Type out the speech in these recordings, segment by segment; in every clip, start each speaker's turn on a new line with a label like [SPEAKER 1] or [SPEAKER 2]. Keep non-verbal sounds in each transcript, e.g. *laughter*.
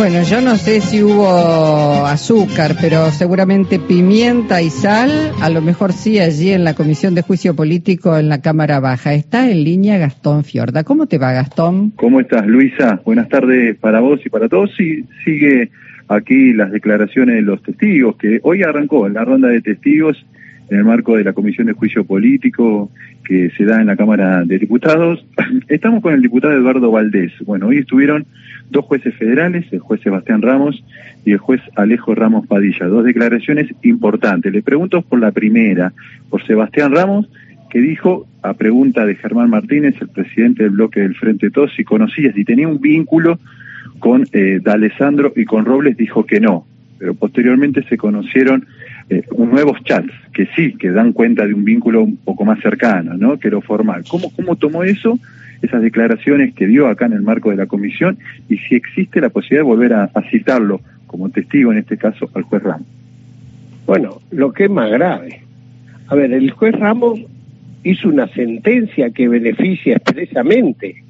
[SPEAKER 1] Bueno, yo no sé si hubo azúcar, pero seguramente pimienta y sal, a lo mejor sí allí en la Comisión de Juicio Político en la Cámara Baja. Está en línea Gastón Fiorda. ¿Cómo te va, Gastón?
[SPEAKER 2] ¿Cómo estás, Luisa? Buenas tardes para vos y para todos. Sí, sigue aquí las declaraciones de los testigos, que hoy arrancó la ronda de testigos en el marco de la Comisión de Juicio Político que se da en la Cámara de Diputados. *laughs* Estamos con el diputado Eduardo Valdés. Bueno, hoy estuvieron dos jueces federales, el juez Sebastián Ramos y el juez Alejo Ramos Padilla. Dos declaraciones importantes. Le pregunto por la primera, por Sebastián Ramos, que dijo, a pregunta de Germán Martínez, el presidente del bloque del Frente Todos, si conocía, si tenía un vínculo con eh, D'Alessandro y con Robles, dijo que no. Pero posteriormente se conocieron eh, nuevos chats que sí, que dan cuenta de un vínculo un poco más cercano, ¿no? Que lo formal. ¿Cómo, cómo tomó eso? esas declaraciones que dio acá en el marco de la comisión y si existe la posibilidad de volver a, citarlo como testigo, en este caso, al juez Ramos.
[SPEAKER 3] Bueno, lo que es más grave. A ver, el juez Ramos hizo una sentencia que beneficia expresamente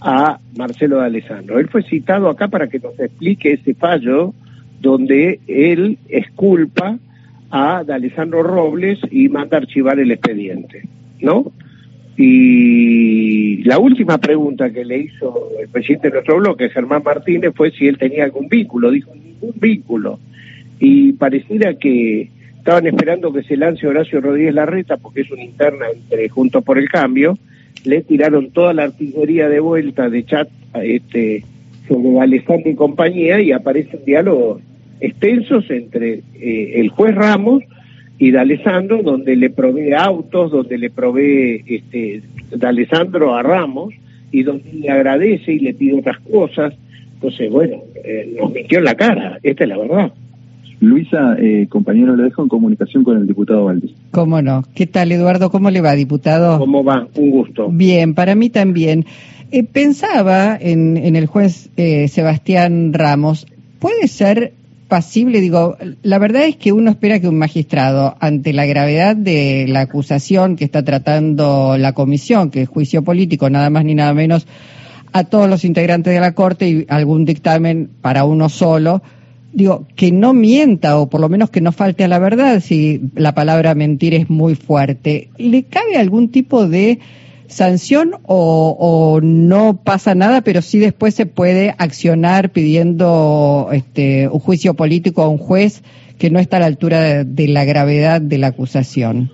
[SPEAKER 3] a Marcelo de Alessandro. Él fue citado acá para que nos explique ese fallo donde él exculpa a de Alessandro Robles y manda archivar el expediente, ¿no? Y la última pregunta que le hizo el presidente de nuestro bloque, Germán Martínez, fue si él tenía algún vínculo. Dijo, ningún vínculo. Y pareciera que estaban esperando que se lance Horacio Rodríguez Larreta, porque es una interna entre Juntos por el Cambio. Le tiraron toda la artillería de vuelta de chat este, sobre Alejandro y compañía y aparecen diálogos extensos entre eh, el juez Ramos y de Alessandro, donde le provee autos, donde le provee este, de Alessandro a Ramos, y donde le agradece y le pide otras cosas. Entonces, bueno, eh, nos mintió en la cara, esta es la verdad.
[SPEAKER 2] Luisa, eh, compañero, le dejo en comunicación con el diputado Valdés.
[SPEAKER 1] ¿Cómo no? ¿Qué tal, Eduardo? ¿Cómo le va, diputado?
[SPEAKER 3] ¿Cómo va? Un gusto.
[SPEAKER 1] Bien, para mí también. Eh, pensaba en, en el juez eh, Sebastián Ramos, ¿puede ser pasible, digo, la verdad es que uno espera que un magistrado, ante la gravedad de la acusación que está tratando la comisión, que es juicio político, nada más ni nada menos, a todos los integrantes de la Corte y algún dictamen para uno solo, digo, que no mienta o por lo menos que no falte a la verdad, si la palabra mentir es muy fuerte. ¿Le cabe algún tipo de sanción o, no pasa nada, pero sí después se puede accionar pidiendo este, un juicio político a un juez que no está a la altura de, la gravedad de la acusación?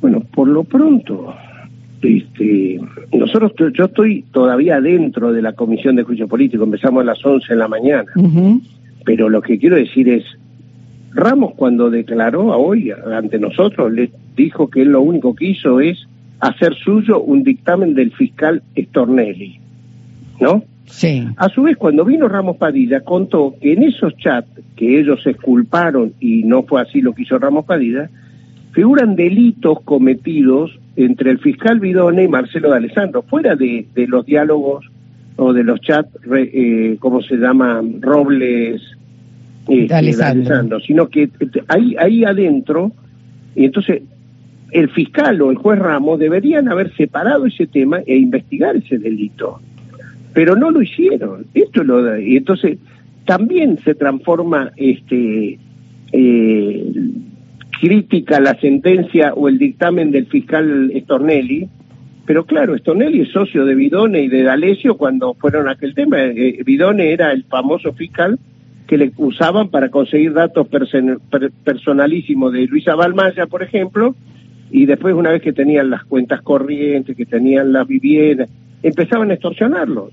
[SPEAKER 3] Bueno, por lo pronto, este, nosotros, yo estoy todavía dentro de la Comisión de Juicio Político, empezamos a las 11 de la mañana, pero lo que quiero decir es, Ramos cuando declaró a hoy ante nosotros, le dijo que él lo único que hizo es hacer suyo un dictamen del fiscal Stornelli, ¿no?
[SPEAKER 1] Sí.
[SPEAKER 3] A su vez, cuando vino Ramos Padilla, contó que en esos chats que ellos se exculparon, y no fue así lo que hizo Ramos Padilla, figuran delitos cometidos entre el fiscal Vidone y Marcelo de Alessandro, fuera de, los diálogos o de los chats, eh, ¿cómo se llama? Robles
[SPEAKER 1] este, de Alessandro.
[SPEAKER 3] sino que ahí, ahí adentro, y entonces el fiscal o el juez Ramos deberían haber separado ese tema e investigar ese delito. Pero no lo hicieron. Esto lo y entonces también se transforma este eh, crítica la sentencia o el dictamen del fiscal Stornelli, pero claro, Stornelli es socio de Vidone y de D'Alessio cuando fueron a aquel tema. Eh, Vidone era el famoso fiscal que le usaban para conseguir datos personalísimos de Luisa Balmaya, por ejemplo, y después una vez que tenían las cuentas corrientes, que tenían las viviendas, empezaban a extorsionarlos.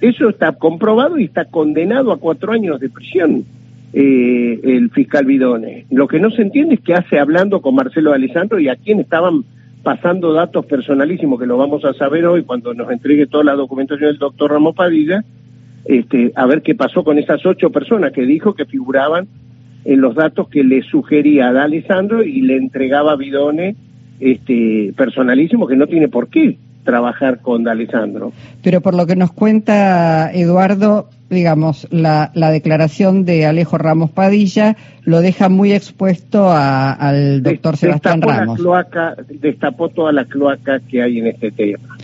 [SPEAKER 3] Eso está comprobado y está condenado a cuatro años de prisión eh, el fiscal Bidone. Lo que no se entiende es qué hace hablando con Marcelo Alessandro y a quién estaban pasando datos personalísimos, que lo vamos a saber hoy cuando nos entregue toda la documentación del doctor Ramos Padilla, este, a ver qué pasó con esas ocho personas que dijo que figuraban en los datos que le sugería a Alessandro y le entregaba a Bidone este, personalísimo que no tiene por qué trabajar con D'Alessandro.
[SPEAKER 1] Pero por lo que nos cuenta Eduardo, digamos, la, la declaración de Alejo Ramos Padilla lo deja muy expuesto al doctor Sebastián Ramos.
[SPEAKER 3] La cloaca, destapó toda la cloaca que hay en este tema.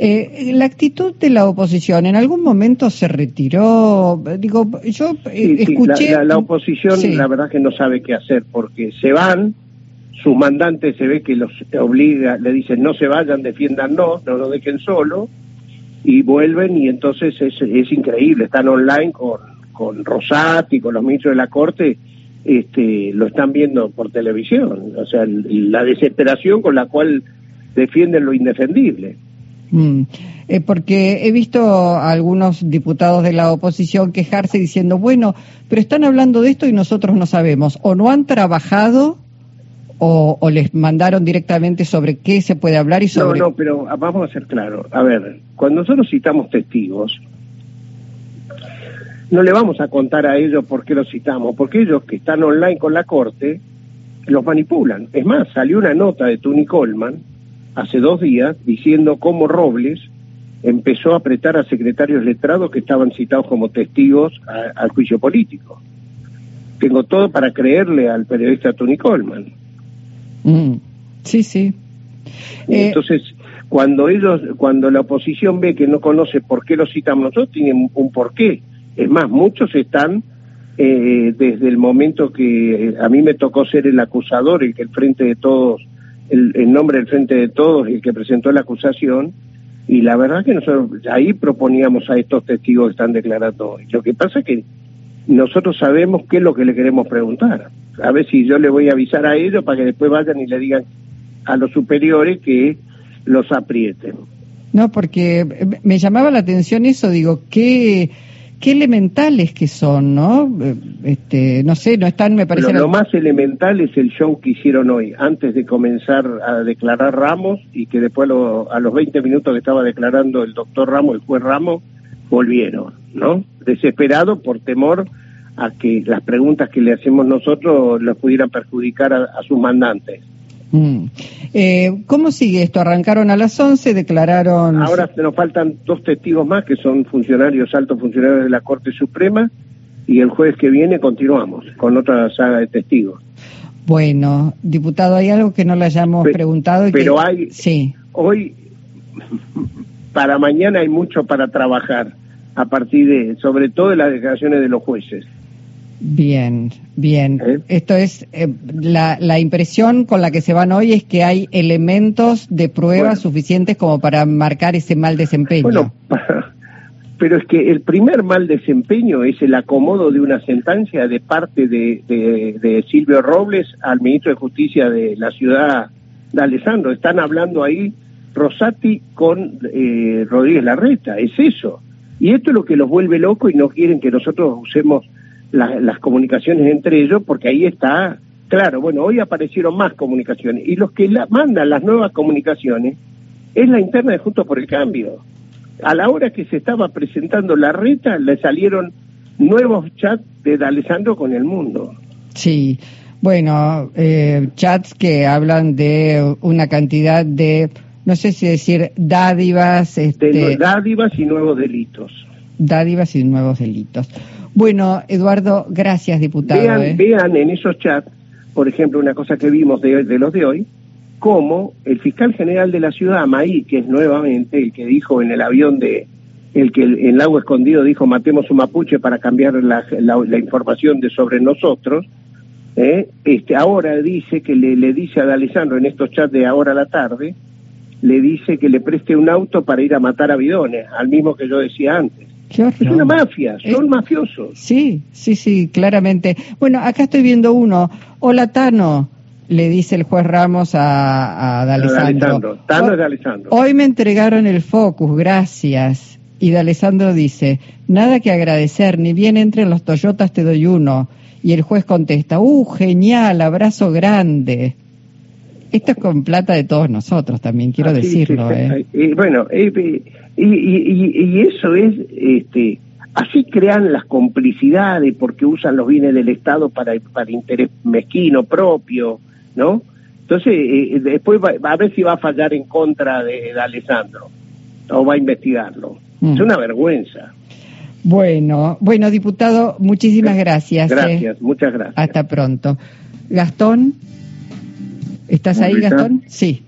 [SPEAKER 1] Eh, la actitud de la oposición, ¿en algún momento se retiró? Digo, yo eh, escuché...
[SPEAKER 3] La, oposición la verdad que no sabe qué hacer porque se van, sus mandantes se ve que los obliga, le dicen no se vayan, defiéndanos, no lo dejen solo, y vuelven y entonces es, es increíble, están online con, con Rosati, con los ministros de la Corte, este, lo están viendo por televisión, o sea, la desesperación con la cual defienden lo indefendible.
[SPEAKER 1] Mm. Eh, porque he visto a algunos diputados de la oposición quejarse diciendo, bueno, pero están hablando de esto y nosotros no sabemos, o no han trabajado o, les mandaron directamente sobre qué se puede hablar y sobre...
[SPEAKER 3] No, no, pero vamos a ser claros. A ver, cuando nosotros citamos testigos, no le vamos a contar a ellos por qué los citamos, porque ellos que están online con la Corte los manipulan. Es más, salió una nota de Tony Coleman hace dos días diciendo cómo Robles empezó a apretar a secretarios letrados que estaban citados como testigos al juicio político. Tengo todo para creerle al periodista Tony Coleman.
[SPEAKER 1] Mm, sí, sí.
[SPEAKER 3] Eh, Entonces, cuando ellos, cuando la oposición ve que no conoce por qué lo citamos nosotros, tienen un porqué. Es más, muchos están eh, desde el momento que a mí me tocó ser el acusador, el que el frente de todos el, nombre del Frente de Todos, el que presentó la acusación, y la verdad que nosotros ahí proponíamos a estos testigos que están declarando hoy. Lo que pasa es que nosotros sabemos qué es lo que le queremos preguntar. A ver si yo le voy a avisar a ellos para que después vayan y le digan a los superiores que los aprieten.
[SPEAKER 1] No, porque me llamaba la atención eso, digo, ¿qué qué elementales que son, ¿no? Este, no sé, no están, me parece.
[SPEAKER 3] Lo, lo, más elemental es el show que hicieron hoy, antes de comenzar a declarar Ramos y que después a los 20 minutos que estaba declarando el doctor Ramos, el juez Ramos, volvieron, ¿no? Desesperado por temor a que las preguntas que le hacemos nosotros los pudieran perjudicar a sus mandantes.
[SPEAKER 1] Mm. Eh, ¿Cómo sigue esto? Arrancaron a las 11, declararon...
[SPEAKER 3] Ahora nos faltan dos testigos más que son funcionarios, altos funcionarios de la Corte Suprema y el jueves que viene continuamos con otra saga de testigos.
[SPEAKER 1] Bueno, diputado, hay algo que no le hayamos preguntado.
[SPEAKER 3] pero hay... Sí. Hoy, *laughs* para mañana hay mucho para trabajar a partir de, sobre todo de las declaraciones de los jueces.
[SPEAKER 1] Bien, bien. ¿Eh? Esto es eh, la, la, impresión con la que se van hoy es que hay elementos de prueba suficientes como para marcar ese mal desempeño.
[SPEAKER 3] Bueno, *laughs* pero es que el primer mal desempeño es el acomodo de una sentencia de parte de, de, Silvio Robles al ministro de Justicia de la ciudad de Alessandro. Están hablando ahí Rosati con eh, Rodríguez Larreta, es eso. Y esto es lo que los vuelve locos y no quieren que nosotros usemos las comunicaciones entre ellos, porque ahí está, claro, bueno, hoy aparecieron más comunicaciones, y los que la, mandan las nuevas comunicaciones es la interna de Juntos por el Cambio. A la hora que se estaba presentando la reta, le salieron nuevos chats de Alessandro con el mundo.
[SPEAKER 1] Sí, bueno, eh, chats que hablan de una cantidad de, no sé si decir dádivas.
[SPEAKER 3] Este, de dádivas y nuevos delitos.
[SPEAKER 1] Dádivas y nuevos delitos. Bueno, Eduardo, gracias, diputado.
[SPEAKER 3] Vean, ¿eh? vean en esos chats, por ejemplo, una cosa que vimos de, los de hoy, cómo el fiscal general de la ciudad, Maí, que es nuevamente el que dijo en el avión de el que en el Lago Escondido dijo matemos un mapuche para cambiar la, información de sobre nosotros, ¿eh? este ahora dice que le, le dice a Alessandro en estos chats de ahora a la tarde, le dice que le preste un auto para ir a matar a bidones, al mismo que yo decía antes. Es una mafia, son mafiosos.
[SPEAKER 1] Sí, sí, sí, claramente. Bueno, acá estoy viendo uno. Hola, Tano, le dice el juez Ramos a, a D'Alessandro.
[SPEAKER 3] Tano es D'Alessandro.
[SPEAKER 1] Hoy me entregaron el Focus, gracias. Y D'Alessandro dice, nada que agradecer, ni bien entre los Toyotas te doy uno. Y el juez contesta, uh, genial, abrazo grande. Esto es con plata de todos nosotros también, quiero ah, decirlo. ¿eh?
[SPEAKER 3] bueno, eh, y, y, eso es, este, así crean las complicidades porque usan los bienes del Estado para, para interés mezquino propio, ¿no? Entonces, eh, después va, a ver si va a fallar en contra de, Alessandro o va a investigarlo. Mm. Es una vergüenza.
[SPEAKER 1] Bueno, bueno, diputado, muchísimas gracias.
[SPEAKER 3] Gracias, muchas gracias.
[SPEAKER 1] Hasta pronto. Gastón. ¿Estás ahí, Gastón? Sí.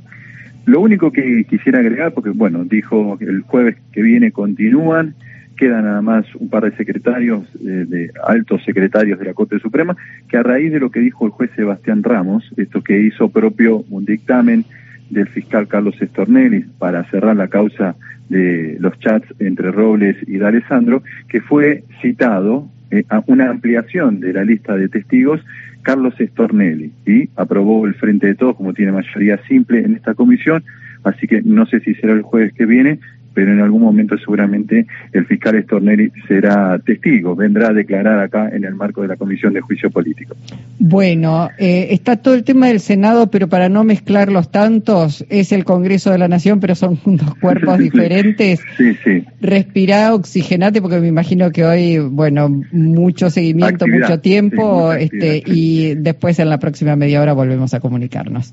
[SPEAKER 2] Lo único que quisiera agregar, porque bueno, dijo el jueves que viene continúan, quedan nada más un par de secretarios, eh, de altos secretarios de la Corte Suprema, que a raíz de lo que dijo el juez Sebastián Ramos, esto que hizo propio un dictamen del fiscal Carlos Estornelli para cerrar la causa de los chats entre Robles y D'Alessandro, que fue citado eh, una ampliación de la lista de testigos Carlos Estornelli y aprobó el Frente de Todos como tiene mayoría simple en esta comisión, así que no sé si será el jueves que viene, pero en algún momento seguramente el fiscal Stornelli será testigo, vendrá a declarar acá en el marco de la Comisión de Juicio Político.
[SPEAKER 1] Bueno, eh, está todo el tema del Senado, pero para no mezclar los tantos, es el Congreso de la Nación, pero son *laughs* dos cuerpos diferentes.
[SPEAKER 2] Sí, sí.
[SPEAKER 1] Respirá, oxigenate, porque me imagino que hoy, bueno, mucho seguimiento, mucho tiempo, este, y después en la próxima media hora volvemos a comunicarnos.